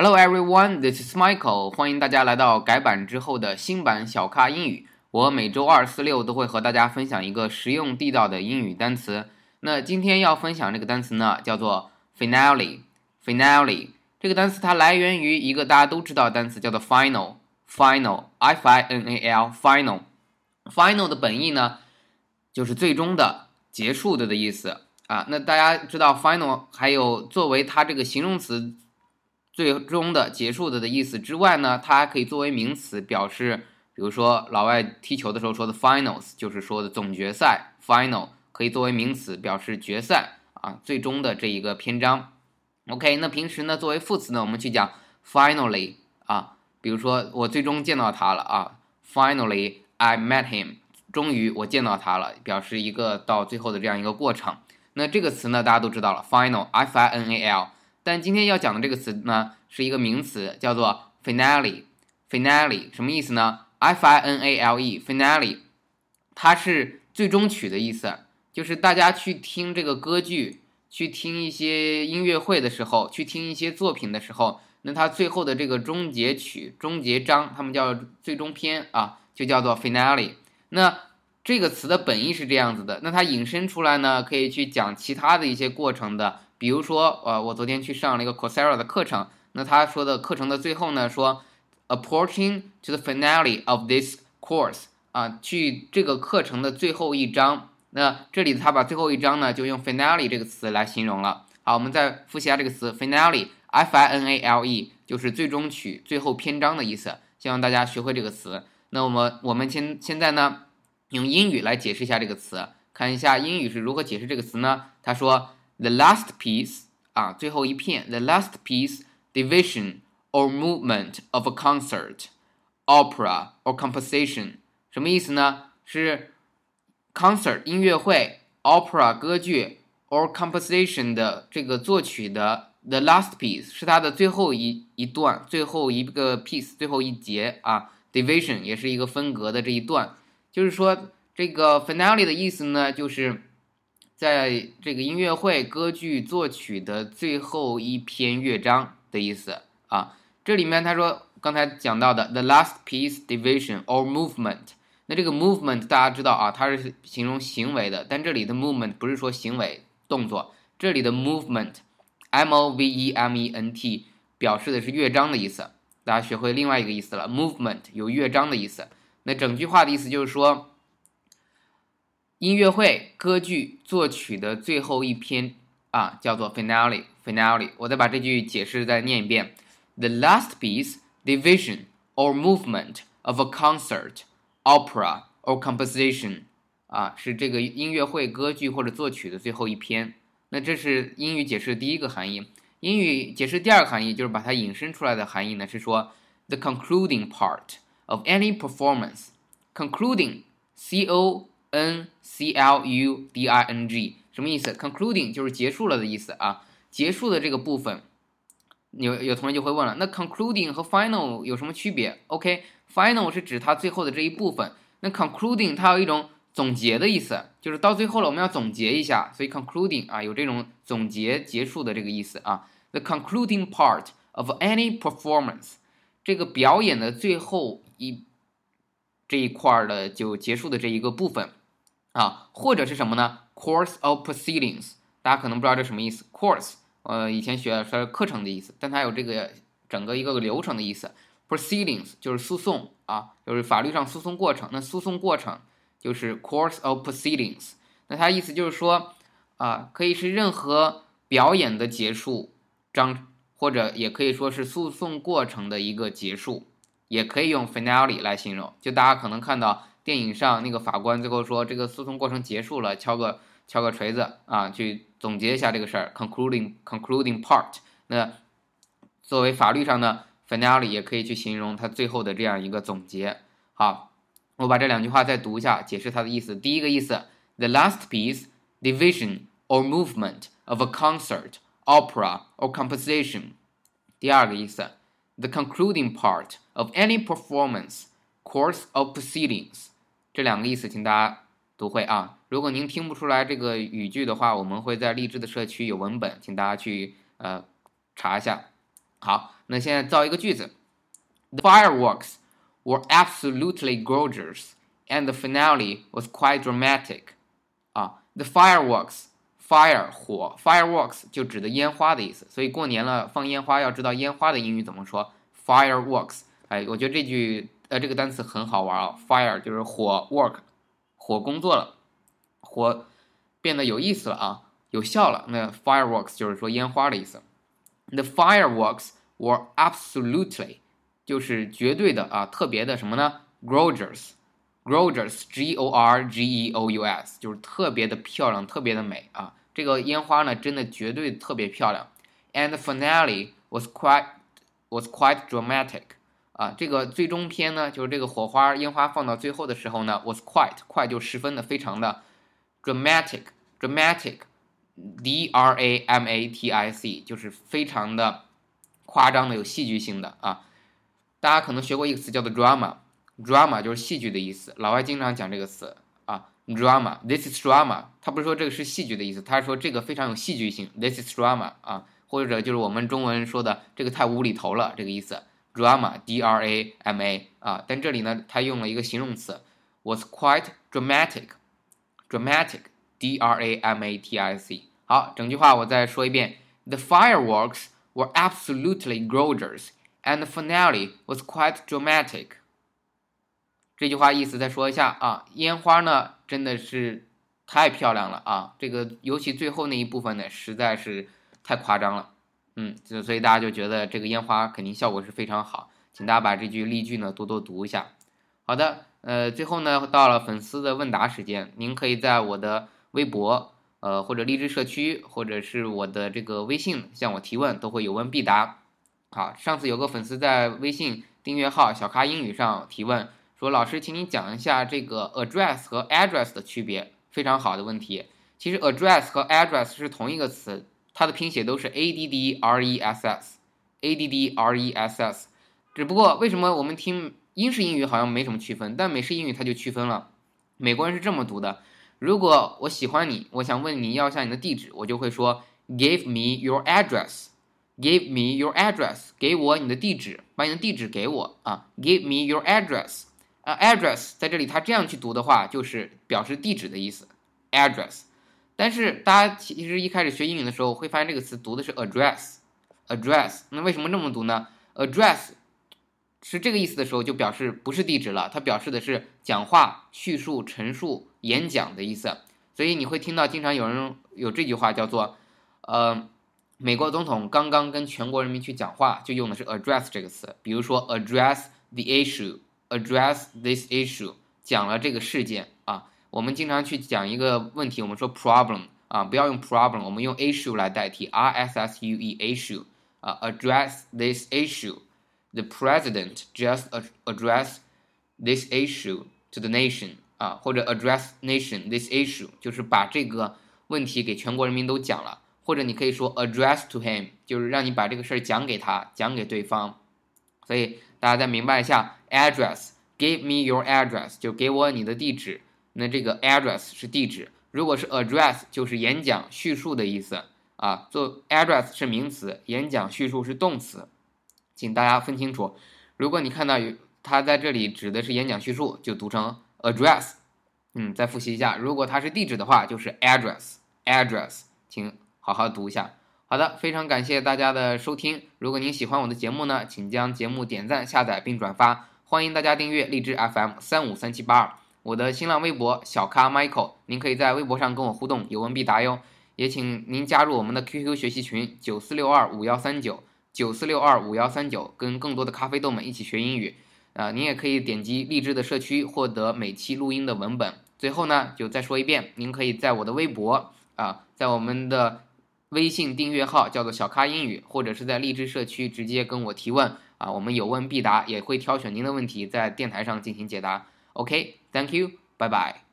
Hello everyone, this is Michael。欢迎大家来到改版之后的新版小咖英语。我每周二、四、六都会和大家分享一个实用地道的英语单词。那今天要分享这个单词呢，叫做 finale。finale 这个单词它来源于一个大家都知道的单词，叫做 final。final，f-i-n-a-l。final。final 的本意呢，就是最终的、结束的的意思啊。那大家知道 final 还有作为它这个形容词。最终的结束的的意思之外呢，它还可以作为名词表示，比如说老外踢球的时候说的 finals，就是说的总决赛 final，可以作为名词表示决赛啊，最终的这一个篇章。OK，那平时呢作为副词呢，我们去讲 finally 啊，比如说我最终见到他了啊，finally I met him，终于我见到他了，表示一个到最后的这样一个过程。那这个词呢大家都知道了，final，f-i-n-a-l。但今天要讲的这个词呢，是一个名词，叫做 finale。finale 什么意思呢？f-i-n-a-l-e，finale，它是最终曲的意思。就是大家去听这个歌剧，去听一些音乐会的时候，去听一些作品的时候，那它最后的这个终结曲、终结章，他们叫最终篇啊，就叫做 finale。那这个词的本意是这样子的，那它引申出来呢，可以去讲其他的一些过程的。比如说，呃，我昨天去上了一个 Coursera 的课程，那他说的课程的最后呢，说 approaching to the finale of this course，啊，去这个课程的最后一章。那这里他把最后一章呢，就用 finale 这个词来形容了。好，我们再复习一下这个词 finale，f-i-n-a-l-e，就是最终曲、最后篇章的意思。希望大家学会这个词。那我们我们现现在呢，用英语来解释一下这个词，看一下英语是如何解释这个词呢？他说。The last piece 啊，最后一片。The last piece, division or movement of a concert, opera or composition，什么意思呢？是 concert 音乐会，opera 歌剧，or composition 的这个作曲的 the last piece 是它的最后一一段，最后一个 piece，最后一节啊。Division 也是一个分隔的这一段，就是说这个 finale 的意思呢，就是。在这个音乐会歌剧作曲的最后一篇乐章的意思啊，这里面他说刚才讲到的 the last piece division or movement，那这个 movement 大家知道啊，它是形容行为的，但这里的 movement 不是说行为动作，这里的 movement，m o v e m e n t 表示的是乐章的意思，大家学会另外一个意思了，movement 有乐章的意思，那整句话的意思就是说。音乐会歌剧作曲的最后一篇啊，叫做 finale。finale，我再把这句解释再念一遍：The last piece, division or movement of a concert, opera or composition，啊，是这个音乐会歌剧或者作曲的最后一篇。那这是英语解释的第一个含义。英语解释第二个含义，就是把它引申出来的含义呢，是说 the concluding part of any performance。concluding，c o N c l u d i n g 什么意思？concluding 就是结束了的意思啊，结束的这个部分，有有同学就会问了，那 concluding 和 final 有什么区别？OK，final 是指它最后的这一部分，那 concluding 它有一种总结的意思，就是到最后了我们要总结一下，所以 concluding 啊有这种总结结束的这个意思啊。The concluding part of any performance，这个表演的最后一这一块儿的就结束的这一个部分。啊，或者是什么呢？Course of proceedings，大家可能不知道这什么意思。Course，呃，以前学是课程的意思，但它有这个整个一个流程的意思。Proceedings 就是诉讼啊，就是法律上诉讼过程。那诉讼过程就是 Course of proceedings。那它意思就是说啊，可以是任何表演的结束章，或者也可以说是诉讼过程的一个结束，也可以用 finale 来形容。就大家可能看到。电影上那个法官最后说：“这个诉讼过程结束了，敲个敲个锤子啊，去总结一下这个事儿，concluding concluding part。那作为法律上的 finale 也可以去形容它最后的这样一个总结。好，我把这两句话再读一下，解释它的意思。第一个意思：the last piece, division or movement of a concert, opera or composition。第二个意思：the concluding part of any performance, course of proceedings。这两个意思，请大家读会啊！如果您听不出来这个语句的话，我们会在励志的社区有文本，请大家去呃查一下。好，那现在造一个句子：The fireworks were absolutely gorgeous, and the finale was quite dramatic. 啊，the fireworks fire 火 fireworks 就指的烟花的意思，所以过年了放烟花要知道烟花的英语怎么说 fireworks。哎，我觉得这句呃这个单词很好玩啊，fire 就是火 work 火工作了，火变得有意思了啊，有效了。那 fireworks 就是说烟花的意思。The fireworks were absolutely 就是绝对的啊，特别的什么呢？gorgeous，gorgeous，g o r g e o u s 就是特别的漂亮，特别的美啊。这个烟花呢，真的绝对特别漂亮。And the finale was quite was quite dramatic 啊，这个最终篇呢，就是这个火花烟花放到最后的时候呢，was quite 快就十分的非常的 dramatic dramatic d r a m a t i c 就是非常的夸张的有戏剧性的啊。大家可能学过一个词叫做 drama，drama 就是戏剧的意思，老外经常讲这个词啊。Drama，this is drama。他不是说这个是戏剧的意思，他是说这个非常有戏剧性。This is drama 啊，或者就是我们中文说的这个太无厘头了这个意思。Drama，d r a m a 啊，但这里呢，它用了一个形容词，was quite dramatic。Dramatic，d r a m a t i c。好，整句话我再说一遍：The fireworks were absolutely gorgeous, and the finale was quite dramatic. 这句话意思再说一下啊，烟花呢真的是太漂亮了啊，这个尤其最后那一部分呢实在是太夸张了，嗯，就所以大家就觉得这个烟花肯定效果是非常好，请大家把这句例句呢多多读一下。好的，呃，最后呢到了粉丝的问答时间，您可以在我的微博，呃或者励志社区，或者是我的这个微信向我提问，都会有问必答。好，上次有个粉丝在微信订阅号小咖英语上提问。说老师，请你讲一下这个 address 和 address 的区别。非常好的问题。其实 address 和 address 是同一个词，它的拼写都是 a d d r e s s，a d d r e s s。只不过为什么我们听英式英语好像没什么区分，但美式英语它就区分了。美国人是这么读的：如果我喜欢你，我想问你要一下你的地址，我就会说 give me your address，give me your address，给我你的地址，把你的地址给我啊，give me your address。啊，address 在这里，它这样去读的话，就是表示地址的意思，address。但是大家其实一开始学英语的时候，会发现这个词读的是 address，address。那为什么这么读呢？address 是这个意思的时候，就表示不是地址了，它表示的是讲话、叙述、陈述、演讲的意思。所以你会听到经常有人有这句话叫做，呃，美国总统刚刚跟全国人民去讲话，就用的是 address 这个词。比如说 address the issue。Address this issue，讲了这个事件。我们经常去讲一个问题，我们说 problem 啊，不要用 problem，我们用 issue 来代替，r s s u e issue 啊。Address this issue，the president just address this issue to the nation 啊，或者 address nation this issue，就是把这个问题给全国人民都讲了。或者你可以说 address to him，就是让你把这个事儿讲给他，讲给对方。所以大家再明白一下。Address，give me your address，就给我你的地址。 那这个 address 是地址，如果是 address 就是演讲叙述的意思啊。做 address 是名词，演讲叙述是动词，请大家分清楚。如果你看到有它在这里指的是演讲叙述，就读成 address。嗯，再复习一下，如果它是地址的话，就是 address，address，请好好读一下。好的，非常感谢大家的收听。如果您喜欢我的节目呢，请将节目点赞、下载并转发。欢迎大家订阅荔枝 FM 三五三七八二，我的新浪微博小咖 Michael，您可以在微博上跟我互动，有问必答哟。也请您加入我们的 QQ 学习群九四六二五幺三九九四六二五幺三九，跟更多的咖啡豆们一起学英语。啊，您也可以点击荔枝的社区获得每期录音的文本。最后呢，就再说一遍，您可以在我的微博啊，在我们的微信订阅号叫做小咖英语，或者是在荔枝社区直接跟我提问。啊，我们有问必答，也会挑选您的问题在电台上进行解答。OK Thank you. Bye bye.